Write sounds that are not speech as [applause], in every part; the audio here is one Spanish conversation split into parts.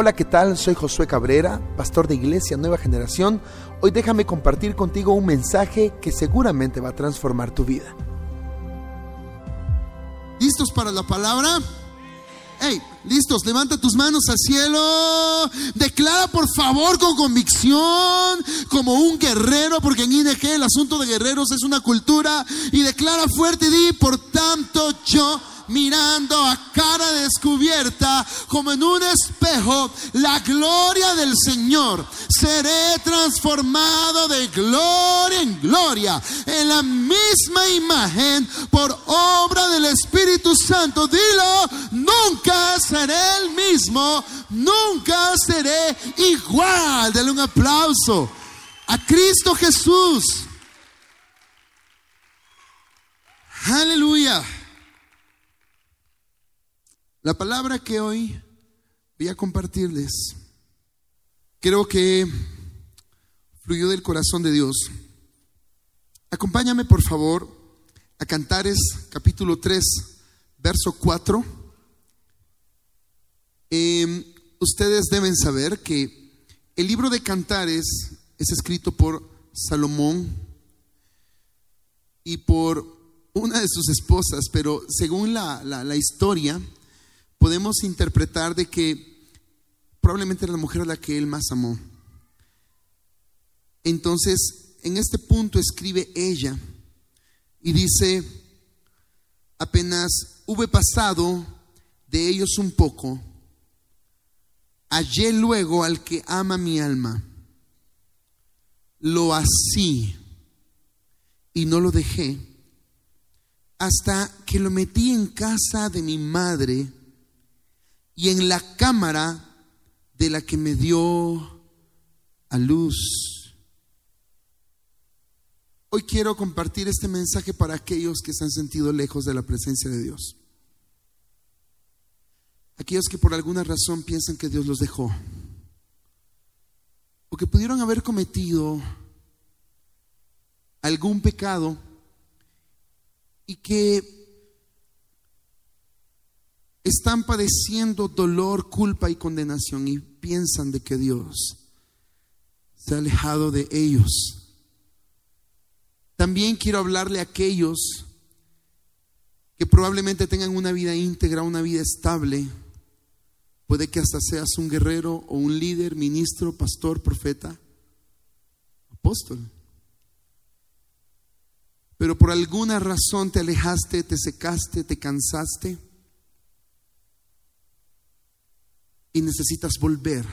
Hola, ¿qué tal? Soy Josué Cabrera, pastor de Iglesia Nueva Generación. Hoy déjame compartir contigo un mensaje que seguramente va a transformar tu vida. ¿Listos para la palabra? Hey, listos, levanta tus manos al cielo. Declara por favor con convicción, como un guerrero, porque en ING el asunto de guerreros es una cultura. Y declara fuerte y di, por tanto yo mirando a cara descubierta como en un espejo la gloria del Señor. Seré transformado de gloria en gloria en la misma imagen por obra del Espíritu Santo. Dilo, nunca seré el mismo, nunca seré igual. Dale un aplauso a Cristo Jesús. Aleluya. La palabra que hoy voy a compartirles, creo que fluyó del corazón de Dios. Acompáñame por favor a Cantares capítulo 3, verso 4. Em, ustedes deben saber que el libro de Cantares es escrito por Salomón y por una de sus esposas, pero según la, la historia, podemos interpretar de que probablemente era la mujer a la que él más amó. Entonces, en este punto escribe ella y dice, apenas hube pasado de ellos un poco, hallé luego al que ama mi alma, lo así y no lo dejé, hasta que lo metí en casa de mi madre, y en la cámara de la que me dio a luz. Hoy quiero compartir este mensaje para aquellos que se han sentido lejos de la presencia de Dios. Aquellos que por alguna razón piensan que Dios los dejó. O que pudieron haber cometido algún pecado y que están padeciendo dolor, culpa y condenación y piensan de que Dios se ha alejado de ellos. También quiero hablarle a aquellos que probablemente tengan una vida íntegra, una vida estable. Puede que hasta seas un guerrero o un líder, ministro, pastor, profeta, apóstol. Pero por alguna razón te alejaste, te secaste, te cansaste y necesitas volver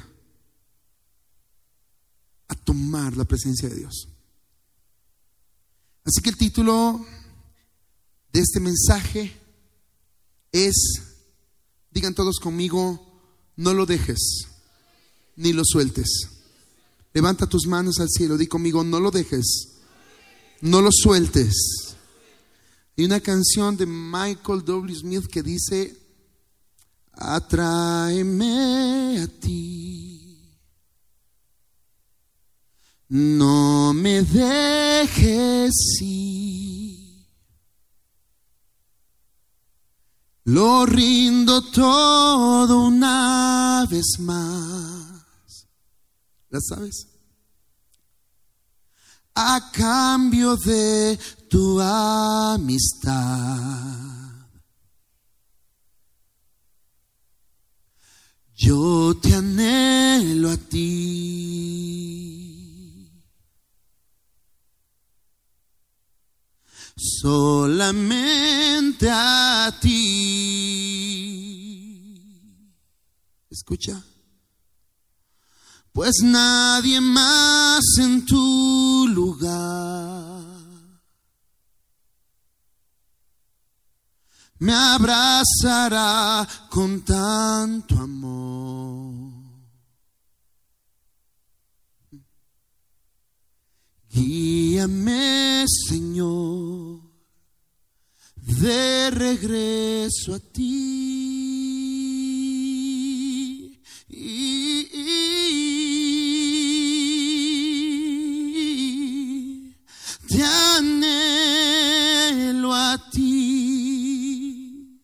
a tomar la presencia de Dios. Así que el título de este mensaje es, digan todos conmigo, no lo dejes ni lo sueltes. Levanta tus manos al cielo, di conmigo, no lo dejes, no lo sueltes. Hay una canción de Michael W. Smith que dice, atráeme a ti. No me dejes ir. Lo rindo todo una vez más. ¿La sabes? A cambio de tu amistad. Yo te anhelo a ti. Solamente a ti. Escucha. Pues nadie más en tu lugar me abrazará con tanto amor. Guíame, Señor, de regreso a ti. Te anhelo a ti.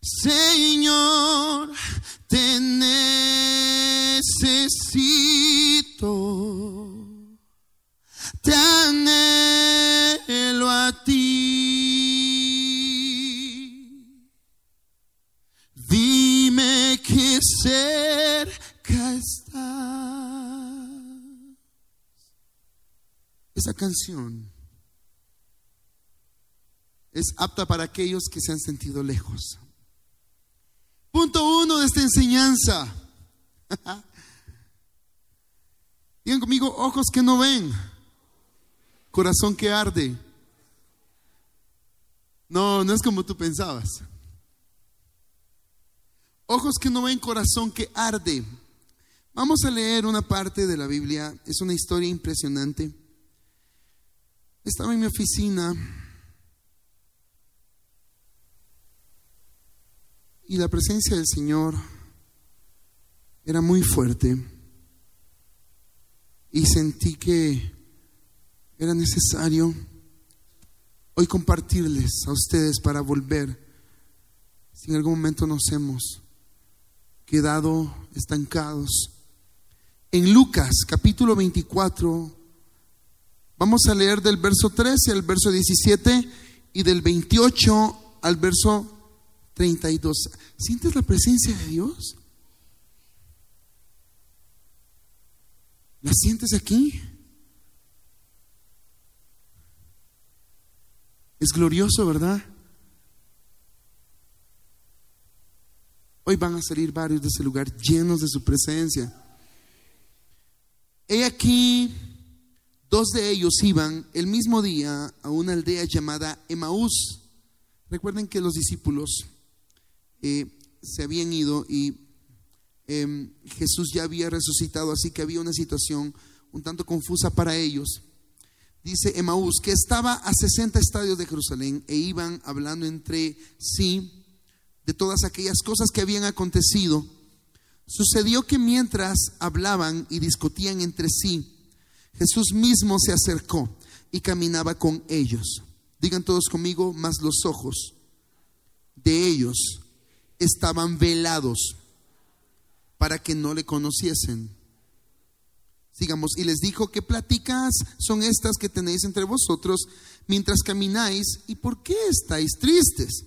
Señor, te necesito. Te anhelo a ti. Dime que cerca estás. Esa canción es apta para aquellos que se han sentido lejos. Punto uno de esta enseñanza. [laughs] Digan conmigo, ojos que no ven, corazón que arde. No, no es como tú pensabas. Ojos que no ven, corazón que arde. Vamos a leer una parte de la Biblia. Es una historia impresionante. Estaba en mi oficina Y la presencia del Señor era muy fuerte. Y sentí que era necesario hoy compartirles a ustedes para volver si en algún momento nos hemos quedado estancados. En Lucas capítulo 24, vamos a leer del verso 13 al verso 17 y del 28 al verso 32. ¿Sientes la presencia de Dios? ¿La sientes aquí? Es glorioso, ¿verdad? Hoy van a salir varios de ese lugar llenos de su presencia. He aquí, dos de ellos iban el mismo día a una aldea llamada Emaús. Recuerden que los discípulos eh, se habían ido y em, Jesús ya había resucitado, así que había una situación un tanto confusa para ellos. Dice Emaús que estaba a 60 estadios de Jerusalén e iban hablando entre sí de todas aquellas cosas que habían acontecido. Sucedió que mientras hablaban y discutían entre sí, Jesús mismo se acercó y caminaba con ellos. Digan todos conmigo, más los ojos de ellos estaban velados para que no le conociesen. Sigamos, y les dijo, ¿qué pláticas son estas que tenéis entre vosotros mientras camináis? ¿Y por qué estáis tristes?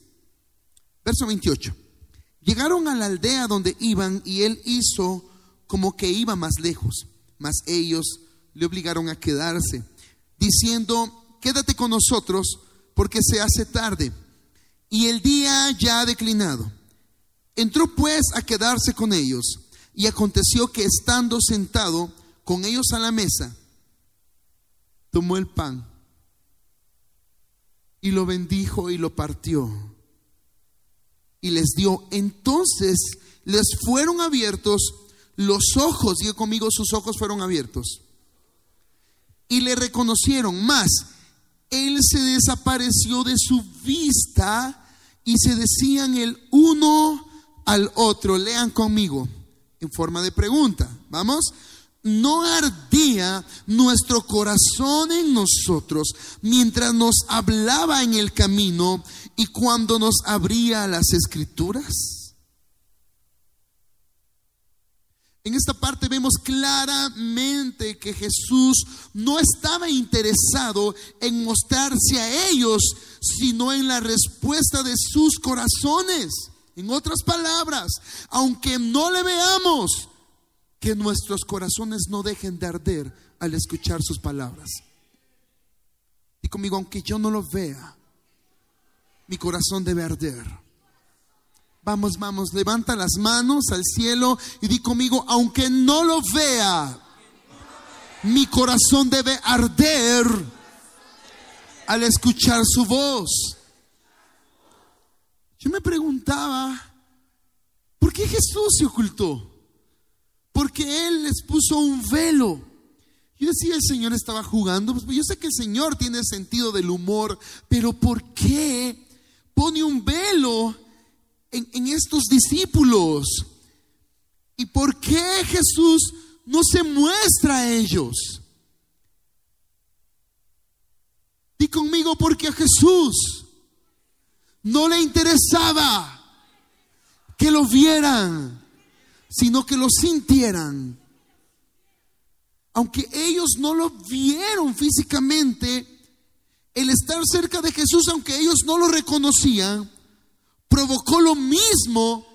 Verso 28. Llegaron a la aldea donde iban y él hizo como que iba más lejos, mas ellos le obligaron a quedarse, diciendo, quédate con nosotros porque se hace tarde y el día ya ha declinado. Entró pues a quedarse con ellos y aconteció que estando sentado con ellos a la mesa, tomó el pan y lo bendijo y lo partió y les dio. Entonces les fueron abiertos los ojos, digo conmigo, sus ojos fueron abiertos y le reconocieron más. Él se desapareció de su vista y se decían el uno al otro. Lean conmigo en forma de pregunta. Vamos. ¿No ardía nuestro corazón en nosotros mientras nos hablaba en el camino y cuando nos abría las escrituras? En esta parte vemos claramente que Jesús no estaba interesado en mostrarse a ellos, sino en la respuesta de sus corazones. En otras palabras, aunque no le veamos, que nuestros corazones no dejen de arder al escuchar sus palabras. Y conmigo, aunque yo no lo vea, mi corazón debe arder. Vamos, vamos, levanta las manos al cielo y di conmigo, aunque no lo vea, mi corazón debe arder al escuchar su voz. Yo me preguntaba, ¿por qué Jesús se ocultó? Porque Él les puso un velo. Yo decía, el Señor estaba jugando. Pues yo sé que el Señor tiene sentido del humor, pero ¿por qué pone un velo en, en estos discípulos? ¿Y por qué Jesús no se muestra a ellos? Di conmigo, porque a Jesús no le interesaba que lo vieran, sino que lo sintieran. Aunque ellos no lo vieron físicamente, el estar cerca de Jesús, aunque ellos no lo reconocían, provocó lo mismo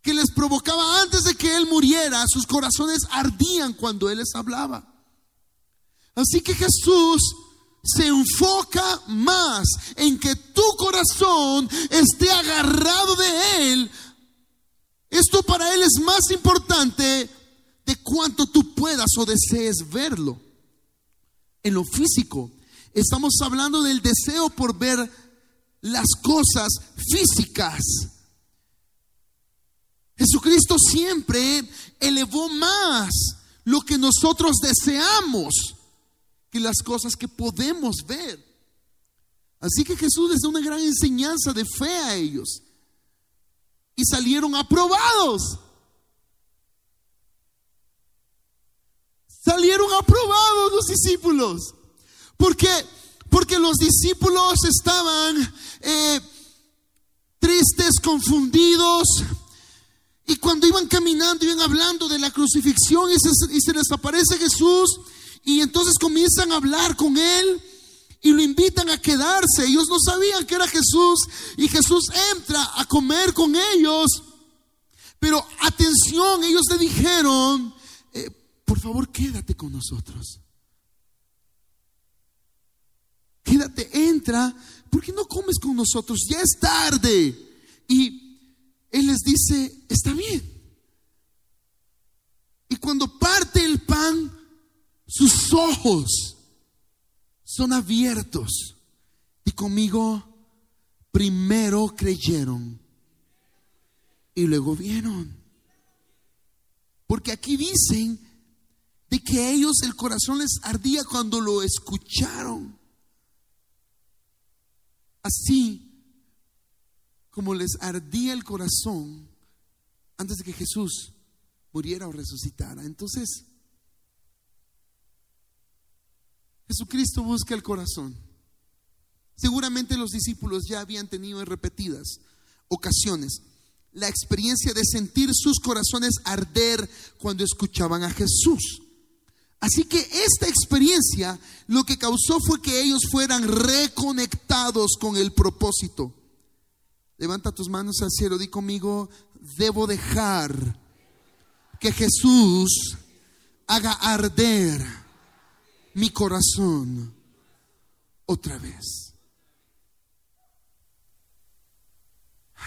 que les provocaba antes de que Él muriera. Sus corazones ardían cuando Él les hablaba. Así que Jesús se enfoca más en que tu corazón esté agarrado de Él. Esto para Él es más importante de cuánto tú puedas o desees verlo. En lo físico, estamos hablando del deseo por ver las cosas físicas. Jesucristo siempre elevó más lo que nosotros deseamos que las cosas que podemos ver. Así que Jesús les da una gran enseñanza de fe a ellos. Y salieron aprobados. Salieron aprobados los discípulos. Porque los discípulos estaban eh, tristes, confundidos. Y cuando iban caminando, iban hablando de la crucifixión y se les aparece Jesús. Y entonces comienzan a hablar con él y lo invitan a quedarse. Ellos no sabían que era Jesús y Jesús entra a comer con ellos. Pero atención, ellos le dijeron, eh, por favor quédate con nosotros. Quédate, entra, ¿por qué no comes con nosotros? Ya es tarde. Y él les dice, está bien. Y cuando parte el pan, sus ojos son abiertos. Y conmigo, primero creyeron y luego vieron. Porque aquí dicen de que ellos el corazón les ardía cuando lo escucharon. Así como les ardía el corazón antes de que Jesús muriera o resucitara. Entonces, Jesucristo busca el corazón. Seguramente los discípulos ya habían tenido en repetidas ocasiones la experiencia de sentir sus corazones arder cuando escuchaban a Jesús. Así que esta experiencia lo que causó fue que ellos fueran reconectados con el propósito. Levanta tus manos al cielo, di conmigo, debo dejar que Jesús haga arder mi corazón otra vez.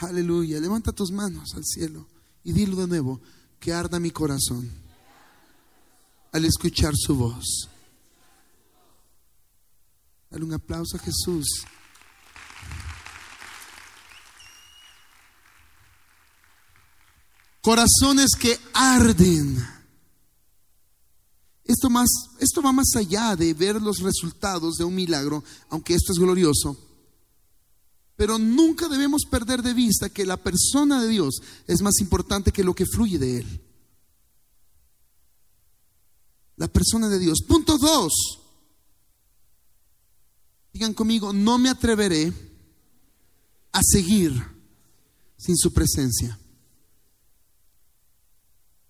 Aleluya. Levanta tus manos al cielo y dilo de nuevo, que arda mi corazón al escuchar su voz. Dale un aplauso a Jesús. Corazones que arden. Esto, más, esto va más allá de ver los resultados de un milagro, aunque esto es glorioso. Pero nunca debemos perder de vista que la persona de Dios es más importante que lo que fluye de Él. La persona de Dios. Punto dos. Digan conmigo, no me atreveré a seguir sin su presencia.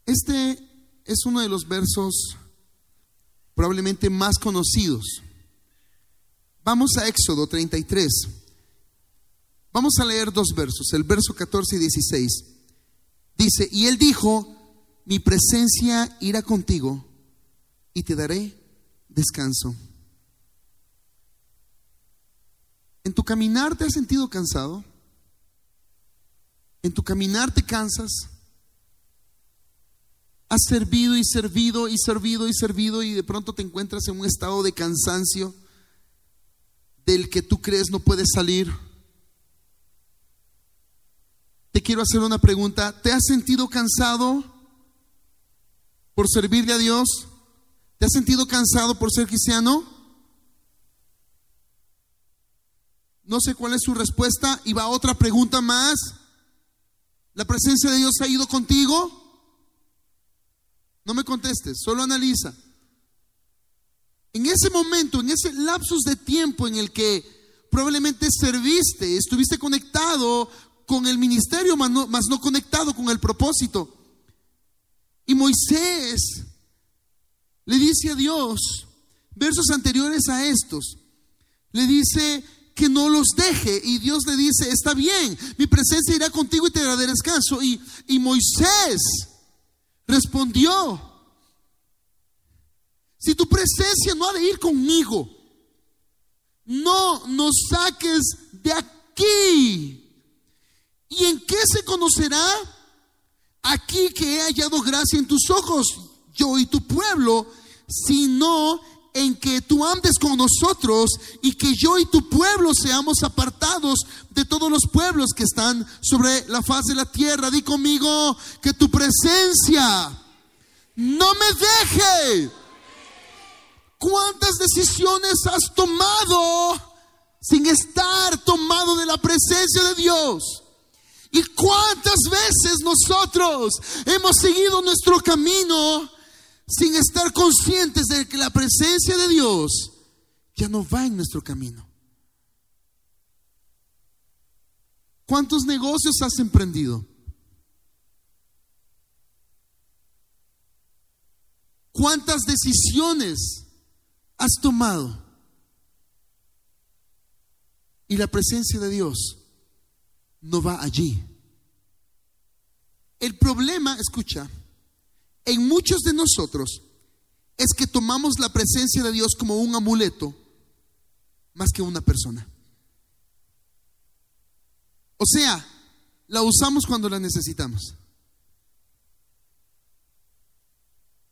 Este es uno de los versos probablemente más conocidos. Vamos a Éxodo 33. Vamos a leer dos versos, el verso 14 y 16. Dice, y él dijo, mi presencia irá contigo y te daré descanso. ¿En tu caminar te has sentido cansado? ¿En tu caminar te cansas? Has servido y servido y servido y servido y de pronto te encuentras en un estado de cansancio del que tú crees no puedes salir. Te quiero hacer una pregunta. ¿Te has sentido cansado por servirle a Dios? ¿Te has sentido cansado por ser cristiano? No sé cuál es su respuesta. Y va otra pregunta más. ¿La presencia de Dios ha ido contigo? No me contestes, solo analiza. En ese momento, en ese lapsus de tiempo en el que probablemente serviste, estuviste conectado con el ministerio, más no, no conectado con el propósito. Y Moisés le dice a Dios, versos anteriores a estos, le dice que no los deje y Dios le dice, está bien, mi presencia irá contigo y te daré descanso. Y, y Moisés respondió, si tu presencia no ha de ir conmigo, no nos saques de aquí. ¿Y en qué se conocerá aquí que he hallado gracia en tus ojos, yo y tu pueblo, sino en que tú andes con nosotros y que yo y tu pueblo seamos apartados de todos los pueblos que están sobre la faz de la tierra. Di conmigo que tu presencia no me deje. ¿Cuántas decisiones has tomado sin estar tomado de la presencia de Dios? ¿Y cuántas veces nosotros hemos seguido nuestro camino sin estar conscientes de que la presencia de Dios ya no va en nuestro camino? ¿Cuántos negocios has emprendido? ¿Cuántas decisiones has tomado? Y la presencia de Dios no va allí. El problema, escucha, en muchos de nosotros es que tomamos la presencia de Dios como un amuleto más que una persona. O sea, la usamos cuando la necesitamos.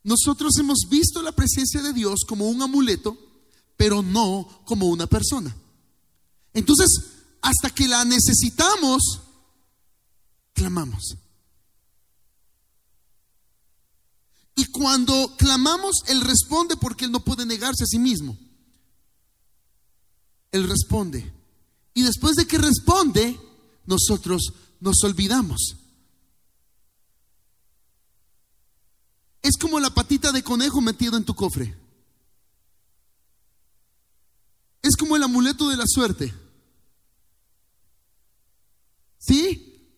Nosotros hemos visto la presencia de Dios como un amuleto, pero no como una persona. Entonces, hasta que la necesitamos, clamamos. Y cuando clamamos, Él responde porque Él no puede negarse a sí mismo. Él responde. Y después de que responde, nosotros nos olvidamos. Es como la patita de conejo metido en tu cofre. Es como el amuleto de la suerte. ¿Sí?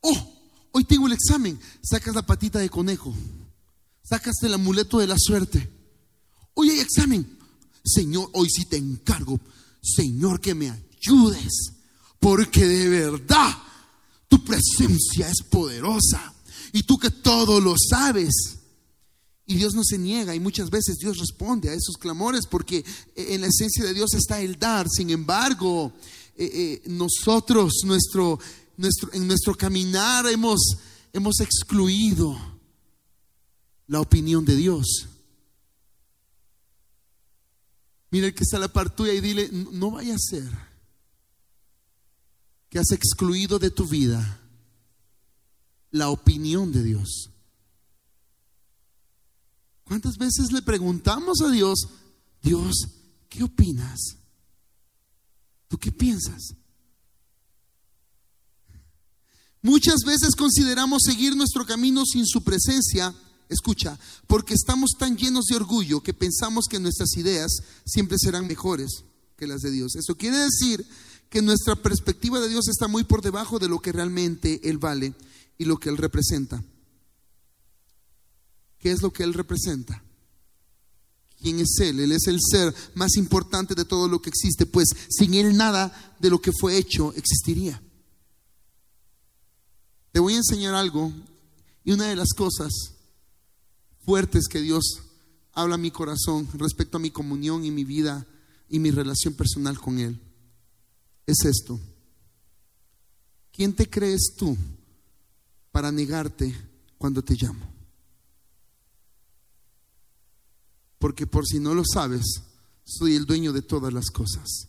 Oh, hoy tengo el examen. Sacas la patita de conejo. Sacas el amuleto de la suerte. Hoy hay examen. Señor, hoy sí te encargo. Señor, que me ayudes. Porque de verdad tu presencia es poderosa. Y tú que todo lo sabes. Y Dios no se niega y muchas veces Dios responde a esos clamores porque en la esencia de Dios está el dar. Sin embargo, eh, eh, nosotros, nuestro, nuestro, en nuestro caminar hemos, hemos excluido la opinión de Dios. Mira el que está a la par tuya y dile, no vaya a ser que has excluido de tu vida la opinión de Dios. ¿Cuántas veces le preguntamos a Dios, Dios, ¿qué opinas? ¿Tú qué piensas? Muchas veces consideramos seguir nuestro camino sin su presencia, escucha, porque estamos tan llenos de orgullo que pensamos que nuestras ideas siempre serán mejores que las de Dios. Eso quiere decir que nuestra perspectiva de Dios está muy por debajo de lo que realmente Él vale y lo que Él representa. ¿Qué es lo que Él representa? ¿Quién es Él? Él es el ser más importante de todo lo que existe, pues sin Él nada de lo que fue hecho existiría. Te voy a enseñar algo y una de las cosas fuertes que Dios habla a mi corazón respecto a mi comunión y mi vida y mi relación personal con Él es esto. ¿Quién te crees tú para negarte cuando te llamo? porque por si no lo sabes, soy el dueño de todas las cosas.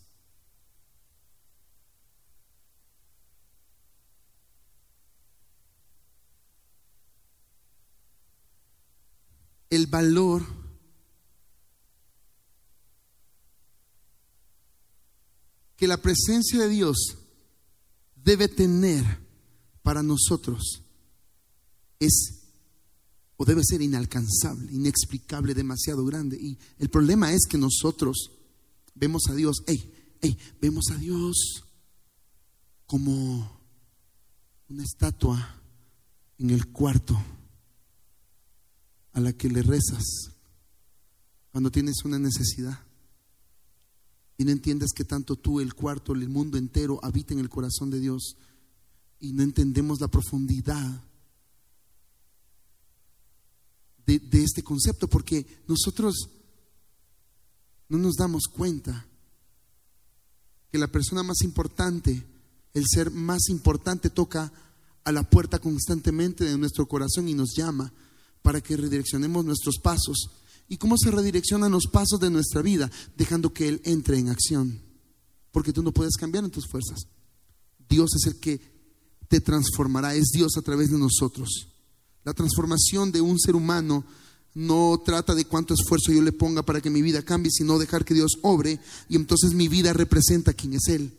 Valor que la presencia de Dios debe tener para nosotros es o debe ser inalcanzable, inexplicable, demasiado grande. Y el problema es que nosotros vemos a Dios, hey, hey, vemos a Dios como una estatua en el cuarto a la que le rezas cuando tienes una necesidad. Y no entiendes que tanto tú, el cuarto, el mundo entero habita en el corazón de Dios. Y no entendemos la profundidad de, de este concepto, porque nosotros no nos damos cuenta que la persona más importante, el ser más importante toca a la puerta constantemente de nuestro corazón y nos llama para que redireccionemos nuestros pasos. ¿Y cómo se redireccionan los pasos de nuestra vida? Dejando que Él entre en acción. Porque tú no puedes cambiar en tus fuerzas. Dios es el que te transformará, es Dios a través de nosotros. La transformación de un ser humano no trata de cuánto esfuerzo yo le ponga para que mi vida cambie, sino dejar que Dios obre y entonces mi vida representa quién es Él.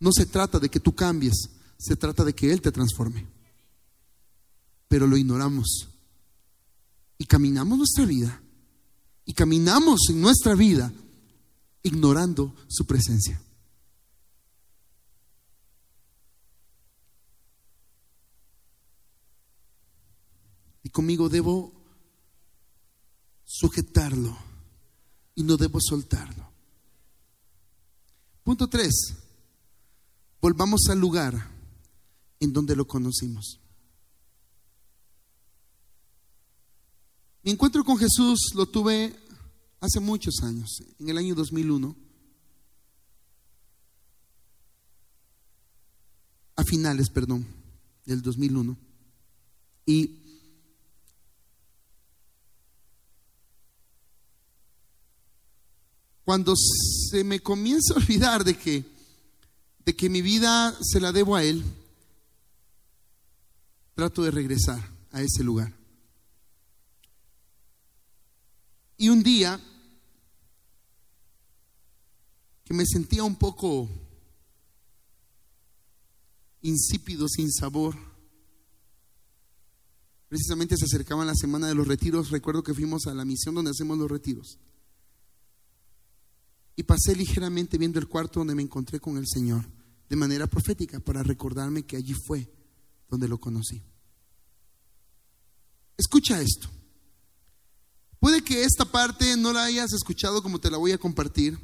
No se trata de que tú cambies, se trata de que Él te transforme. Pero lo ignoramos. Y caminamos nuestra vida. Y caminamos en nuestra vida ignorando su presencia. Y conmigo debo sujetarlo y no debo soltarlo. Punto tres, volvamos al lugar en donde lo conocimos. Mi encuentro con Jesús lo tuve hace muchos años, en el año 2001, a finales, perdón, del 2001. Y cuando se me comienza a olvidar de que, de que mi vida se la debo a Él, trato de regresar a ese lugar. Y un día que me sentía un poco insípido, sin sabor, precisamente se acercaba la semana de los retiros, recuerdo que fuimos a la misión donde hacemos los retiros. Y pasé ligeramente viendo el cuarto donde me encontré con el Señor, de manera profética, para recordarme que allí fue donde lo conocí. Escucha esto. Puede que esta parte no la hayas escuchado como te la voy a compartir.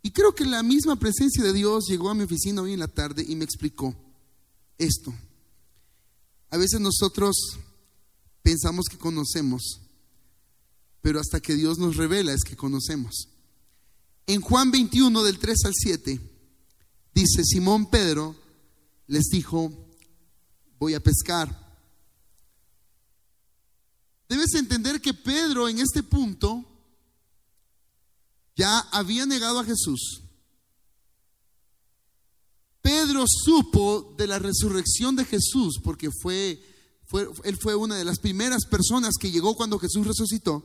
Y creo que la misma presencia de Dios llegó a mi oficina hoy en la tarde y me explicó esto. A veces nosotros pensamos que conocemos, pero hasta que Dios nos revela es que conocemos. En Juan 21 del 3 al 7 dice, Simón Pedro les dijo, voy a pescar. Debes entender que Pedro en este punto ya había negado a Jesús. Pedro supo de la resurrección de Jesús porque fue, fue, él fue una de las primeras personas que llegó cuando Jesús resucitó.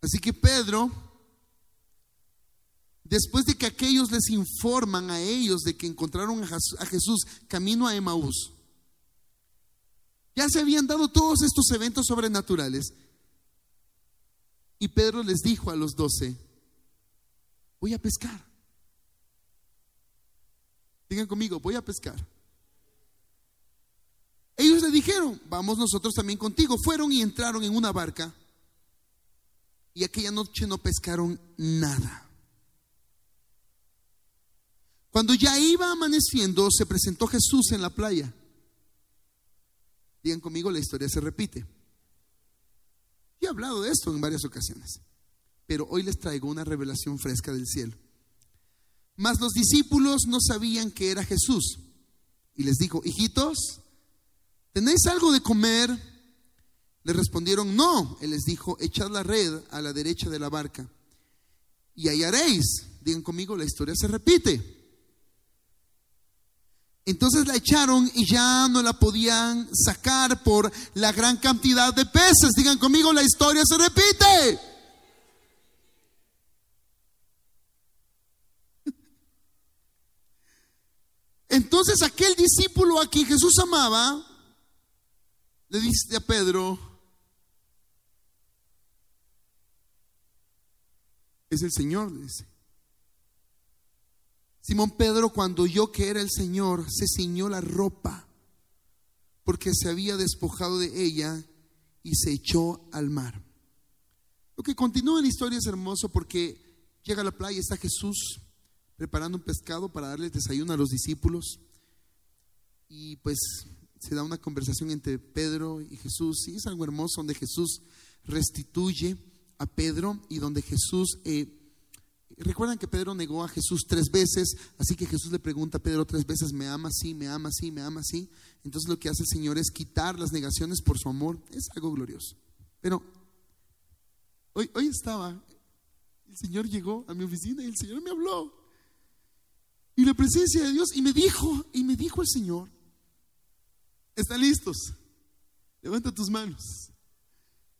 Así que Pedro, después de que aquellos les informan a ellos de que encontraron a Jesús camino a Emaús, ya se habían dado todos estos eventos sobrenaturales. Y Pedro les dijo a los doce, voy a pescar. Digan conmigo, voy a pescar. Ellos le dijeron, vamos nosotros también contigo. Fueron y entraron en una barca y aquella noche no pescaron nada. Cuando ya iba amaneciendo, se presentó Jesús en la playa. Digan conmigo, la historia se repite. Yo he hablado de esto en varias ocasiones, pero hoy les traigo una revelación fresca del cielo. Mas los discípulos no sabían que era Jesús. Y les dijo, hijitos, ¿tenéis algo de comer? Le respondieron, no. Él les dijo, echad la red a la derecha de la barca y hallaréis. Digan conmigo, la historia se repite. Entonces la echaron y ya no la podían sacar por la gran cantidad de peces. Digan conmigo, la historia se repite. Entonces aquel discípulo a quien Jesús amaba, le dice a Pedro, es el Señor, dice. Simón Pedro, cuando oyó que era el Señor, se ciñó la ropa porque se había despojado de ella y se echó al mar. Lo que continúa en la historia es hermoso porque llega a la playa, está Jesús preparando un pescado para darle desayuno a los discípulos y pues se da una conversación entre Pedro y Jesús y es algo hermoso donde Jesús restituye a Pedro y donde Jesús eh, Recuerdan que Pedro negó a Jesús tres veces, así que Jesús le pregunta a Pedro tres veces, ¿me ama? Sí, me ama, sí, me ama, sí. Entonces lo que hace el Señor es quitar las negaciones por su amor. Es algo glorioso. Pero hoy, hoy estaba, el Señor llegó a mi oficina y el Señor me habló. Y la presencia de Dios, y me dijo, y me dijo el Señor, ¿están listos? Levanta tus manos.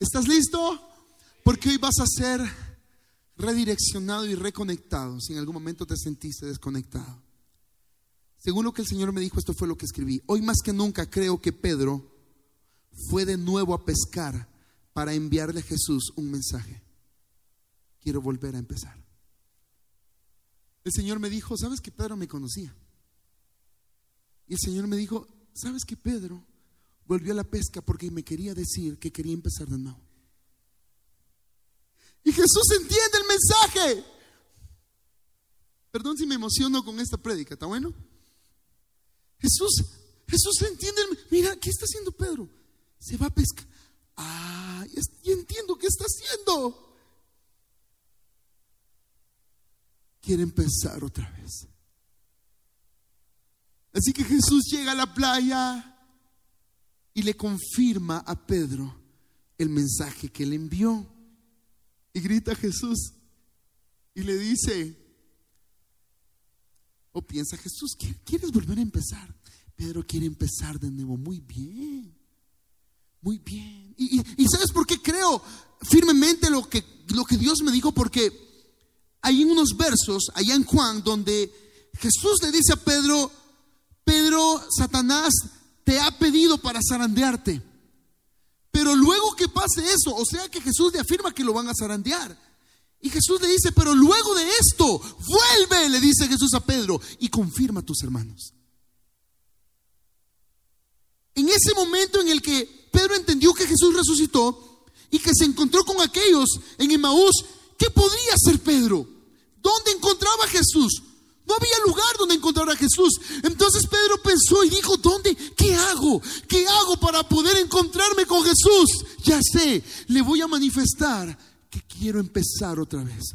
¿Estás listo? Porque hoy vas a ser redireccionado y reconectado si en algún momento te sentiste desconectado. Según lo que el Señor me dijo, esto fue lo que escribí. Hoy más que nunca creo que Pedro fue de nuevo a pescar para enviarle a Jesús un mensaje. Quiero volver a empezar. El Señor me dijo, ¿sabes que Pedro me conocía? Y el Señor me dijo, ¿sabes que Pedro volvió a la pesca porque me quería decir que quería empezar de nuevo? Y Jesús entiende el mensaje. Perdón si me emociono con esta prédica, ¿está bueno? Jesús, Jesús entiende, el, mira, ¿qué está haciendo Pedro? Se va a pescar. Ah, y entiendo qué está haciendo. Quiere empezar otra vez. Así que Jesús llega a la playa y le confirma a Pedro el mensaje que le envió. Y grita Jesús y le dice, o piensa Jesús, ¿quieres volver a empezar? Pedro quiere empezar de nuevo. Muy bien, muy bien. Y, ¿sabes por qué creo firmemente lo que, lo que Dios me dijo? Porque hay unos versos allá en Juan donde Jesús le dice a Pedro, Pedro, Satanás te ha pedido para zarandearte. Pero luego que pase eso, o sea que Jesús le afirma que lo van a zarandear. Y Jesús le dice, pero luego de esto, vuelve, le dice Jesús a Pedro, y confirma a tus hermanos. En ese momento en el que Pedro entendió que Jesús resucitó y que se encontró con aquellos en Emaús, ¿qué podría ser Pedro? ¿Dónde encontraba a Jesús? No había lugar donde encontrar a Jesús. Entonces Pedro pensó y dijo, ¿dónde? ¿Qué hago? ¿Qué hago para poder encontrarme con Jesús? Ya sé, le voy a manifestar que quiero empezar otra vez.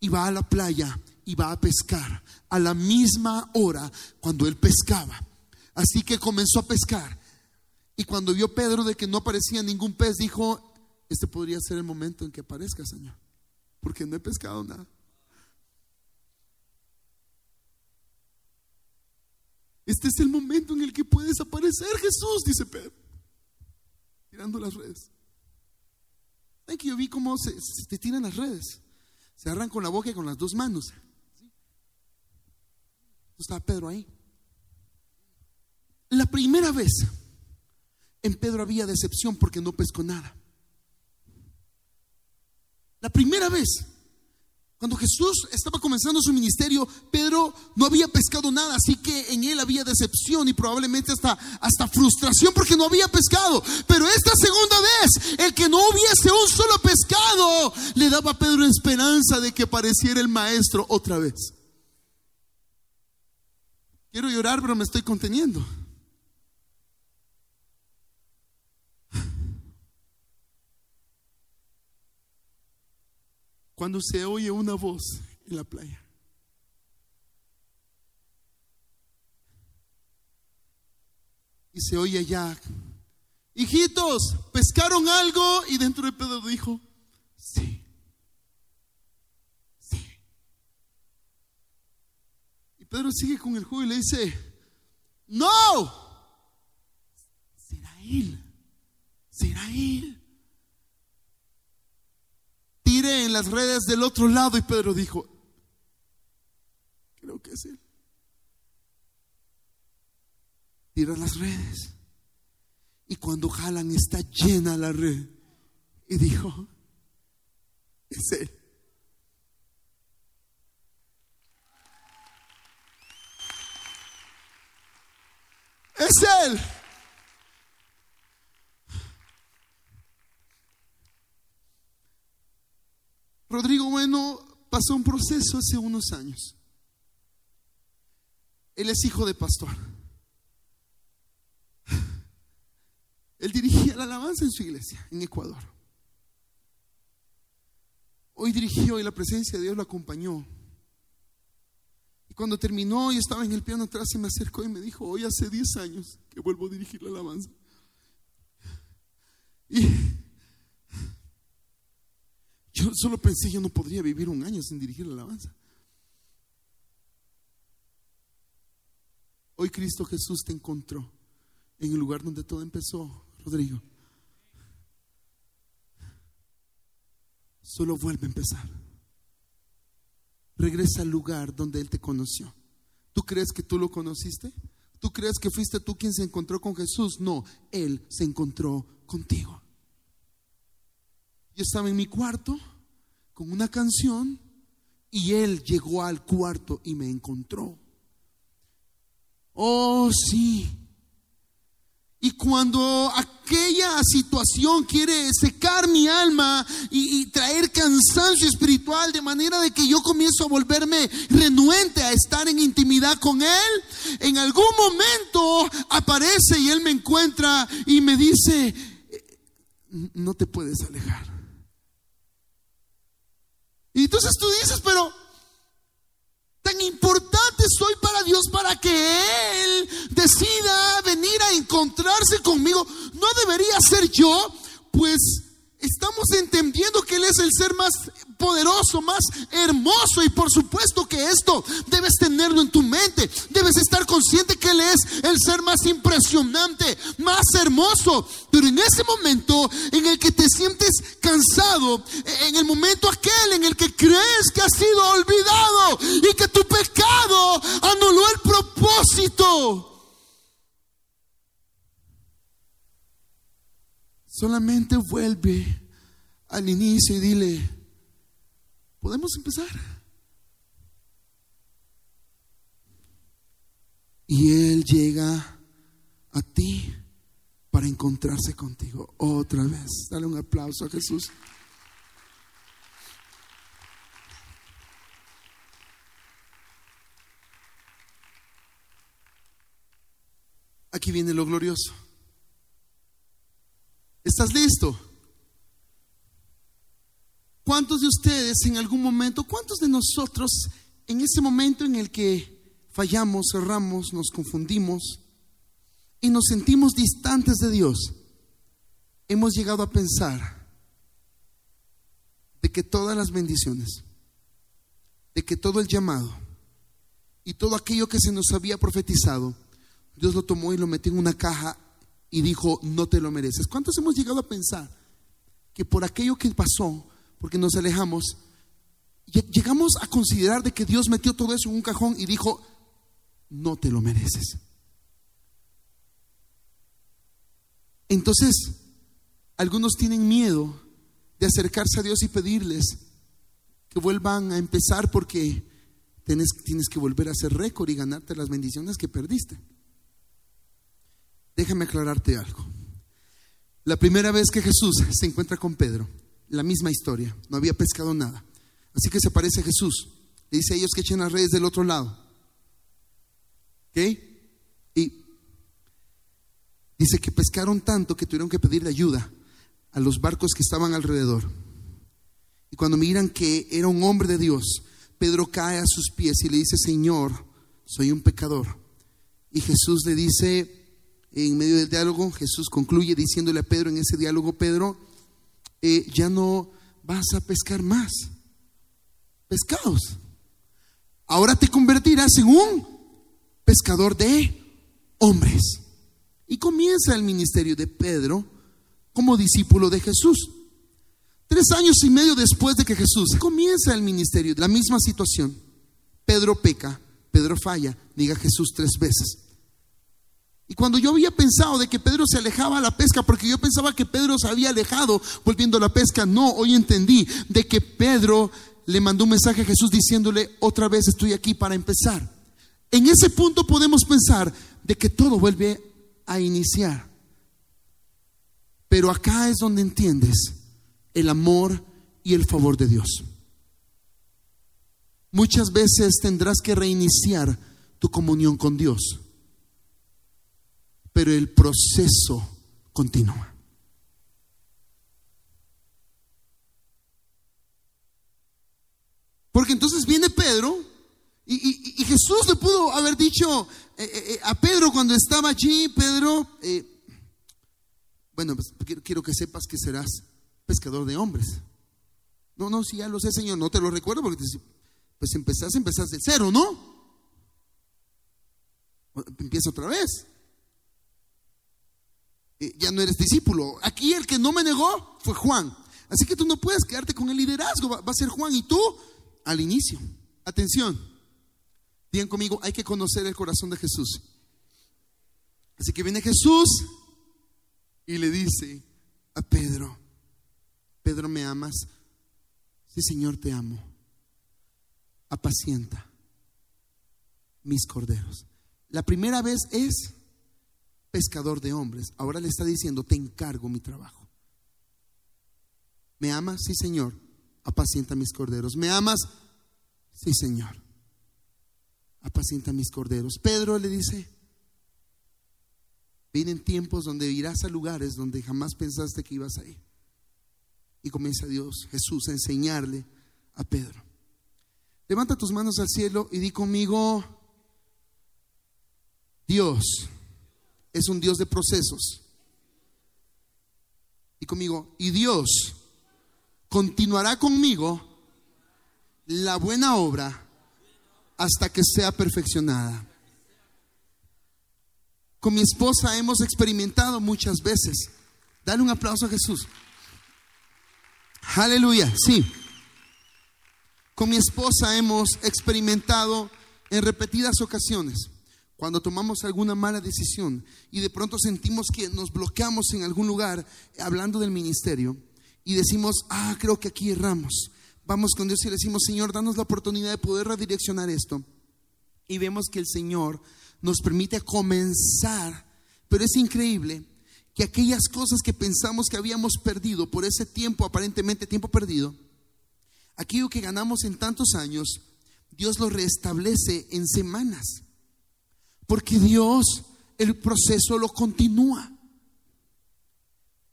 Y va a la playa y va a pescar a la misma hora cuando él pescaba. Así que comenzó a pescar. Y cuando vio Pedro de que no aparecía ningún pez, dijo, este podría ser el momento en que aparezca, Señor, porque no he pescado nada. Este es el momento en el que puedes aparecer Jesús, dice Pedro, tirando las redes. ¿Saben que yo vi cómo se, se, tiran las redes? Se agarran con la boca y con las dos manos. Estaba Pedro ahí. La primera vez en Pedro había decepción porque no pescó nada. La primera vez cuando Jesús estaba comenzando su ministerio, Pedro no había pescado nada, así que en él había decepción y probablemente hasta, hasta frustración porque no había pescado. Pero esta segunda vez, el que no hubiese un solo pescado, le daba a Pedro esperanza de que apareciera el maestro otra vez. Quiero llorar, pero me estoy conteniendo. Cuando se oye una voz en la playa. Y se oye allá, hijitos, pescaron algo y dentro de Pedro dijo, sí, sí. Y Pedro sigue con el juego y le dice, no, será él, será él en las redes del otro lado y Pedro dijo, creo que es él. Tiran las redes. Y cuando jalan está llena la red. Y dijo, es él. Es él. Rodrigo Bueno pasó un proceso hace unos años. Él es hijo de pastor. Él dirigía la alabanza en su iglesia, en Ecuador. Hoy dirigió y la presencia de Dios lo acompañó. Y cuando terminó y estaba en el piano atrás, se me acercó y me dijo, hoy hace 10 años que vuelvo a dirigir la alabanza. Y solo pensé, yo no podría vivir un año sin dirigir la alabanza. Hoy Cristo Jesús te encontró en el lugar donde todo empezó, Rodrigo. Solo vuelve a empezar. Regresa al lugar donde Él te conoció. ¿Tú crees que tú lo conociste? ¿Tú crees que fuiste tú quien se encontró con Jesús? No, Él se encontró contigo. Yo estaba en mi cuarto con una canción y Él llegó al cuarto y me encontró. Oh, sí. Y cuando aquella situación quiere secar mi alma y, traer cansancio espiritual de manera de que yo comienzo a volverme renuente a estar en intimidad con Él, en algún momento aparece y Él me encuentra y me dice, no te puedes alejar. Y entonces tú dices, pero tan importante soy para Dios para que Él decida venir a encontrarse conmigo. No debería ser yo, pues estamos entendiendo que Él es el ser más poderoso, más hermoso y por supuesto que esto debes tenerlo en tu mente. Debes estar consciente que Él es el ser más impresionante, más hermoso. Pero en ese momento en el que te sientes cansado, en el momento aquel en el que crees que has sido olvidado y que tu pecado anuló el propósito. Solamente vuelve al inicio y dile, podemos empezar. Y Él llega a ti para encontrarse contigo otra vez. Dale un aplauso a Jesús. Aquí viene lo glorioso. ¿Estás listo? ¿Cuántos de ustedes en algún momento, cuántos de nosotros en ese momento en el que fallamos, cerramos, nos confundimos y nos sentimos distantes de Dios, hemos llegado a pensar de que todas las bendiciones, de que todo el llamado y todo aquello que se nos había profetizado, Dios lo tomó y lo metió en una caja y dijo, no te lo mereces. ¿Cuántos hemos llegado a pensar que por aquello que pasó, porque nos alejamos, llegamos a considerar de que Dios metió todo eso en un cajón y dijo, no te lo mereces? Entonces, algunos tienen miedo de acercarse a Dios y pedirles que vuelvan a empezar porque tienes, tienes que volver a hacer récord y ganarte las bendiciones que perdiste. Déjame aclararte algo. La primera vez que Jesús se encuentra con Pedro, la misma historia, no había pescado nada. Así que se parece a Jesús. Le dice a ellos que echen las redes del otro lado. ¿Ok? Y dice que pescaron tanto que tuvieron que pedirle ayuda a los barcos que estaban alrededor. Y cuando miran que era un hombre de Dios, Pedro cae a sus pies y le dice, Señor, soy un pecador. Y Jesús le dice, en medio del diálogo, Jesús concluye diciéndole a Pedro en ese diálogo, Pedro, eh, ya no vas a pescar más pescados. Ahora te convertirás en un pescador de hombres. Y comienza el ministerio de Pedro como discípulo de Jesús. Tres años y medio después de que Jesús comienza el ministerio, la misma situación. Pedro peca, Pedro falla, diga Jesús tres veces. Y cuando yo había pensado de que Pedro se alejaba a la pesca, porque yo pensaba que Pedro se había alejado volviendo a la pesca, no, hoy entendí de que Pedro le mandó un mensaje a Jesús diciéndole, otra vez estoy aquí para empezar. En ese punto podemos pensar de que todo vuelve a iniciar. Pero acá es donde entiendes el amor y el favor de Dios. Muchas veces tendrás que reiniciar tu comunión con Dios, pero el proceso continúa. Porque entonces viene Pedro y, Jesús le pudo haber dicho eh, eh, eh, a Pedro cuando estaba allí, Pedro, bueno, pues, quiero, que sepas que serás pescador de hombres. No, no, si ya lo sé, Señor, no te lo recuerdo porque pues empezás, empezás de cero, ¿no? Empieza otra vez. Ya no eres discípulo. Aquí el que no me negó fue Juan. Así que tú no puedes quedarte con el liderazgo, va a ser Juan y tú al inicio. Atención, bien conmigo, hay que conocer el corazón de Jesús. Así que viene Jesús y le dice a Pedro, Pedro, ¿me amas? Sí, Señor, te amo. Apacienta mis corderos. La primera vez es pescador de hombres. Ahora le está diciendo, te encargo mi trabajo. ¿Me amas? Sí, Señor apacienta mis corderos. ¿Me amas? Sí, Señor. Apacienta mis corderos. Pedro le dice, vienen tiempos donde irás a lugares donde jamás pensaste que ibas a ir. Y comienza Dios, Jesús, a enseñarle a Pedro. Levanta tus manos al cielo y di conmigo, Dios es un Dios de procesos. Y conmigo, y Dios continuará conmigo la buena obra hasta que sea perfeccionada. Con mi esposa hemos experimentado muchas veces. Dale un aplauso a Jesús. Aleluya, sí. Con mi esposa hemos experimentado en repetidas ocasiones cuando tomamos alguna mala decisión y de pronto sentimos que nos bloqueamos en algún lugar hablando del ministerio y decimos, ah, creo que aquí erramos. Vamos con Dios y decimos, Señor, danos la oportunidad de poder redireccionar esto. Y vemos que el Señor nos permite comenzar, pero es increíble que aquellas cosas que pensamos que habíamos perdido por ese tiempo, aparentemente tiempo perdido, aquello que ganamos en tantos años, Dios lo restablece en semanas. Porque Dios el proceso lo continúa.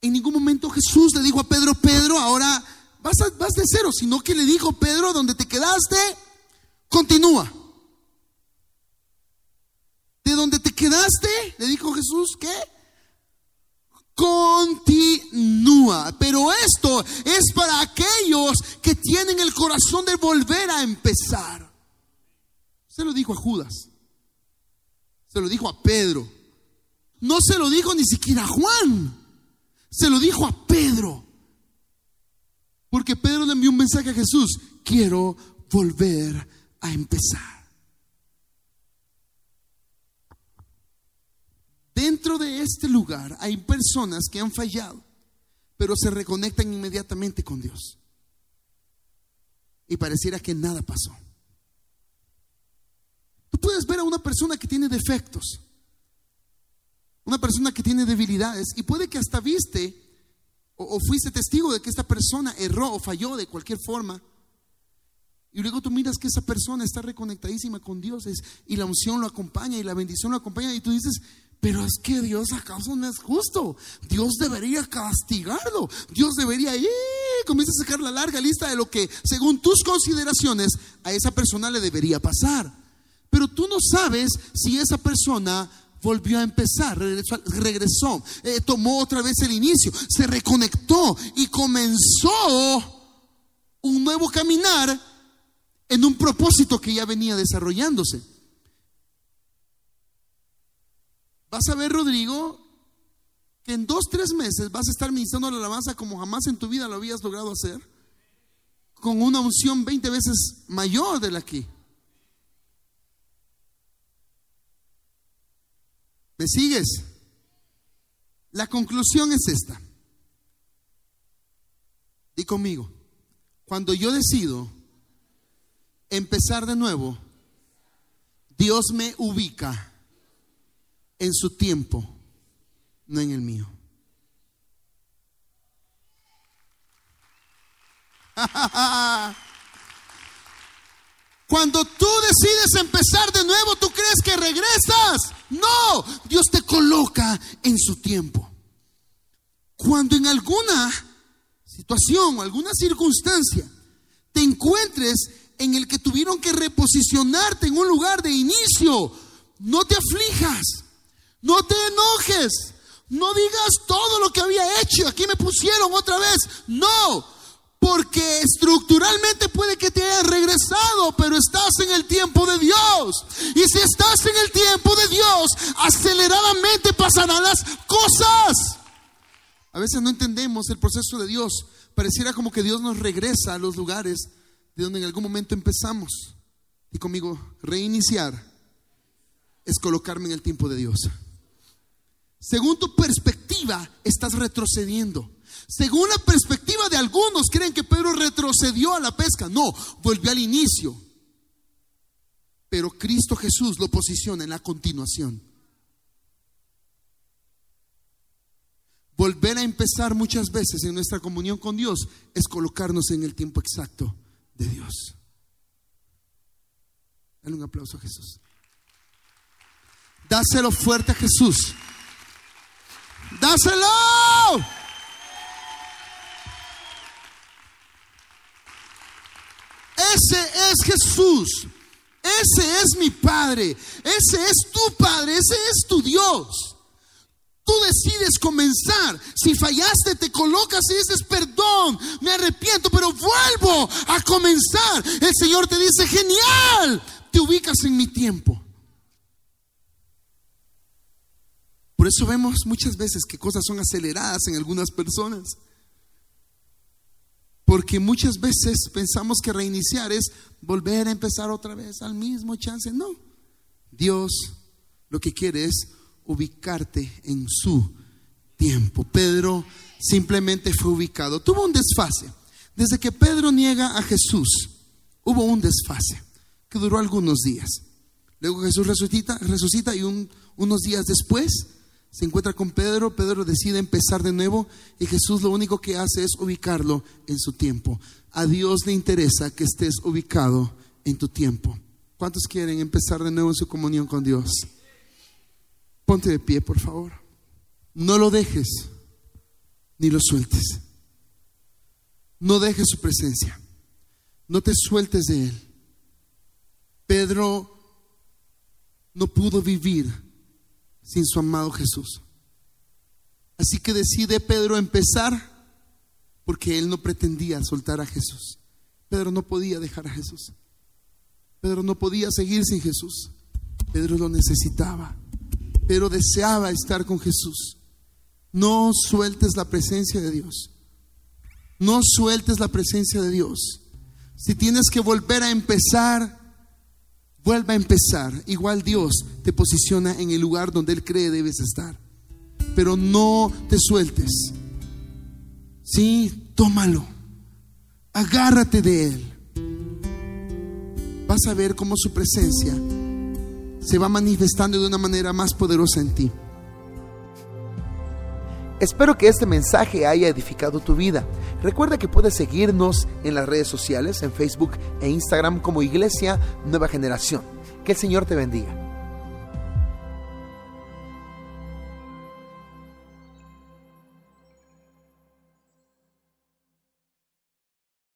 En ningún momento Jesús le dijo a Pedro, Pedro, ahora vas, vas de cero, sino que le dijo, Pedro, donde te quedaste, continúa. De donde te quedaste, le dijo Jesús, ¿qué? Continúa. Pero esto es para aquellos que tienen el corazón de volver a empezar. Se lo dijo a Judas. Se lo dijo a Pedro. No se lo dijo ni siquiera a Juan. Se lo dijo a Pedro. Porque Pedro le envió un mensaje a Jesús. Quiero volver a empezar. Dentro de este lugar hay personas que han fallado, pero se reconectan inmediatamente con Dios. Y pareciera que nada pasó. Puedes ver a una persona que tiene defectos, una persona que tiene debilidades y puede que hasta viste o, fuiste testigo de que esta persona erró o falló de cualquier forma. Y luego tú miras que esa persona está reconectadísima con Dios y la unción lo acompaña y la bendición lo acompaña y tú dices, pero es que Dios acaso no es justo. Dios debería castigarlo. Dios debería ir. Comienza a sacar la larga lista de lo que, según tus consideraciones, a esa persona le debería pasar. Pero tú no sabes si esa persona volvió a empezar, regresó, eh, tomó otra vez el inicio, se reconectó y comenzó un nuevo caminar en un propósito que ya venía desarrollándose. Vas a ver, Rodrigo, que en dos, tres meses vas a estar ministrando la alabanza como jamás en tu vida lo habías logrado hacer, con una unción 20 veces mayor de la que ¿Me sigues? La conclusión es esta. Di conmigo, cuando yo decido empezar de nuevo, Dios me ubica en su tiempo no en el mío. [laughs] Cuando tú decides empezar de nuevo, ¿tú crees que regresas? No, Dios te coloca en su tiempo. Cuando en alguna situación o alguna circunstancia te encuentres en el que tuvieron que reposicionarte en un lugar de inicio, no te aflijas, no te enojes, no digas todo lo que había hecho, aquí me pusieron otra vez. No, porque estructuralmente puede que te hayas regresado, pero estás en el tiempo de Dios. Y si estás en el tiempo de Dios, aceleradamente pasarán las cosas. A veces no entendemos el proceso de Dios. Pareciera como que Dios nos regresa a los lugares de donde en algún momento empezamos. Y conmigo, reiniciar es colocarme en el tiempo de Dios. Según tu perspectiva, estás retrocediendo. Según la perspectiva de algunos, creen que Pedro retrocedió a la pesca. No, volvió al inicio. Pero Cristo Jesús lo posiciona en la continuación. Volver a empezar muchas veces en nuestra comunión con Dios es colocarnos en el tiempo exacto de Dios. Dale un aplauso a Jesús. Dáselo fuerte a Jesús. Dáselo. Ese es Jesús. Ese es mi Padre. Ese es tu Padre. Ese es tu Dios. Tú decides comenzar. Si fallaste, te colocas y dices, perdón, me arrepiento, pero vuelvo a comenzar. El Señor te dice, genial, te ubicas en mi tiempo. Por eso vemos muchas veces que cosas son aceleradas en algunas personas. Porque muchas veces pensamos que reiniciar es volver a empezar otra vez al mismo chance. No, Dios lo que quiere es ubicarte en su tiempo. Pedro simplemente fue ubicado. Tuvo un desfase. Desde que Pedro niega a Jesús, hubo un desfase que duró algunos días. Luego Jesús resucita, resucita y unos días después se encuentra con Pedro, Pedro decide empezar de nuevo y Jesús lo único que hace es ubicarlo en su tiempo. A Dios le interesa que estés ubicado en tu tiempo. ¿Cuántos quieren empezar de nuevo en su comunión con Dios? Ponte de pie, por favor. No lo dejes ni lo sueltes. No dejes su presencia. No te sueltes de él. Pedro no pudo vivir sin su amado Jesús. Así que decide Pedro empezar porque él no pretendía soltar a Jesús. Pedro no podía dejar a Jesús. Pedro no podía seguir sin Jesús. Pedro lo necesitaba. Pero deseaba estar con Jesús. No sueltes la presencia de Dios. No sueltes la presencia de Dios. Si tienes que volver a empezar, vuelva a empezar. Igual Dios te posiciona en el lugar donde Él cree debes estar. Pero no te sueltes. Sí, tómalo. Agárrate de Él. Vas a ver cómo su presencia se va manifestando de una manera más poderosa en ti. Espero que este mensaje haya edificado tu vida. Recuerda que puedes seguirnos en las redes sociales, en Facebook e Instagram como Iglesia Nueva Generación. Que el Señor te bendiga.